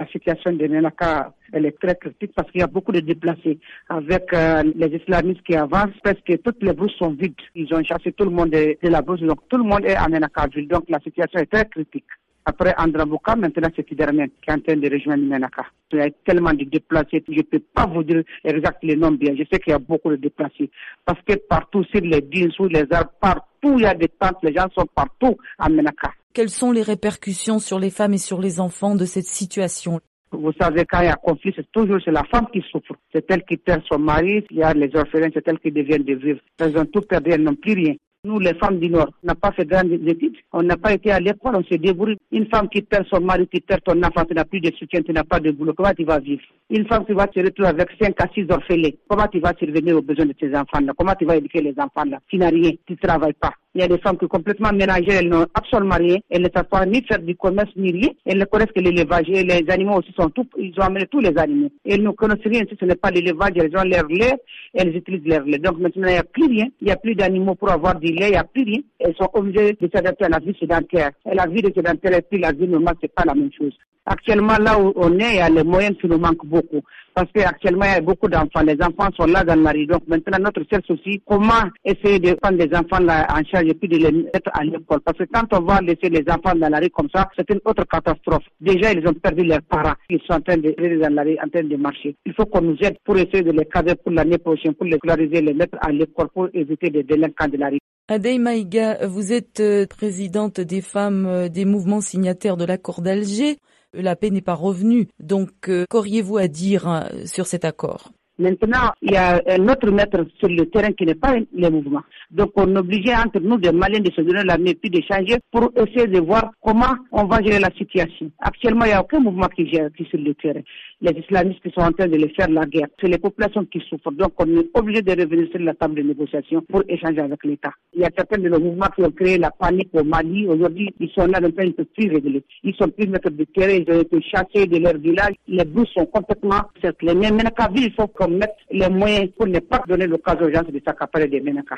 La situation de Menaka, elle est très critique parce qu'il y a beaucoup de déplacés. Avec euh, les islamistes qui avancent, presque toutes les brouses sont vides. Ils ont chassé tout le monde de, la brousse, donc tout le monde est à Menaka ville. Donc la situation est très critique. Après Andraboka, maintenant c'est Kidermen qui est en train de rejoindre Menaka. Il y a tellement de déplacés, je ne peux pas vous dire exactement les noms bien. Je sais qu'il y a beaucoup de déplacés. Parce que partout, sur les dunes, sur les arbres, partout, il y a des tentes, les gens sont partout à Menaka. Quelles sont les répercussions sur les femmes et sur les enfants de cette situation? Vous savez, quand il y a conflit, c'est toujours la femme qui souffre. C'est elle qui perd son mari, il y a les orphelins, c'est elle qui devient de vivre. Elles ont tout perdu, elles n'ont plus rien. Nous, les femmes du Nord, on n'a pas fait grandes études, on n'a pas été à l'école, on s'est débrouillé. Une femme qui perd son mari, qui perd ton enfant, tu n'as plus de soutien, tu n'as pas de boulot, comment tu vas vivre? Une femme qui va se retrouver avec 5 à 6 orphelins, comment tu vas survenir aux besoins de tes enfants-là? Comment tu vas éduquer les enfants-là? Tu n'as rien, tu ne travailles pas. Il y a des femmes qui sont complètement mélangées, elles n'ont absolument rien, elles ne savent pas ni faire du commerce ni rien, elles ne connaissent que l'élevage et les animaux aussi sont tout, ils ont amené tous les animaux. elles ne connaissent rien si ce n'est pas l'élevage, elles ont leur lait, elles utilisent leur lait. Donc maintenant il n'y a plus rien, il n'y a plus d'animaux pour avoir du lait, il n'y a plus rien. Elles sont obligées de s'adapter à la vie sédentaire. Et la vie de sédentaire et puis la vie normale, c'est pas la même chose. Actuellement, là où on est, il y a les moyens qui nous manquent beaucoup. Parce qu'actuellement, il y a beaucoup d'enfants. Les enfants sont là dans la rue. Donc maintenant, notre seul souci, comment essayer de prendre les enfants là en charge et puis de les mettre à l'école. Parce que quand on va laisser les enfants dans la rue comme ça, c'est une autre catastrophe. Déjà, ils ont perdu leurs parents. Ils sont en train de, dans la rue, en train de marcher. Il faut qu'on nous aide pour essayer de les cadrer pour l'année prochaine, pour les scolariser, les mettre à l'école pour éviter des délinquants de la rue. Adey Maïga, vous êtes euh, présidente des femmes euh, des mouvements signataires de l'accord d'Alger la paix n'est pas revenue. Donc, euh, qu'auriez-vous à dire sur cet accord? Maintenant, il y a un autre maître sur le terrain qui n'est pas les mouvements. Donc, on obligeait entre nous, des Maliens, de se donner la main puis d'échanger pour essayer de voir comment on va gérer la situation. Actuellement, il n'y a aucun mouvement qui gère qui sur le terrain. Les islamistes qui sont en train de les faire la guerre. C'est les populations qui souffrent. Donc, on est obligé de revenir sur la table de négociation pour échanger avec l'État. Il y a certains de nos mouvements qui ont créé la panique au Mali. Aujourd'hui, ils sont là, ils ne peuvent plus régler. Ils sont plus maîtres de terrain. Ils ont été chassés de leur village. Les bouches sont complètement cerclés. Mais maintenant, il faut mette les moyens pour ne pas donner l'occasion aux gens de s'accaparer des Ménaka.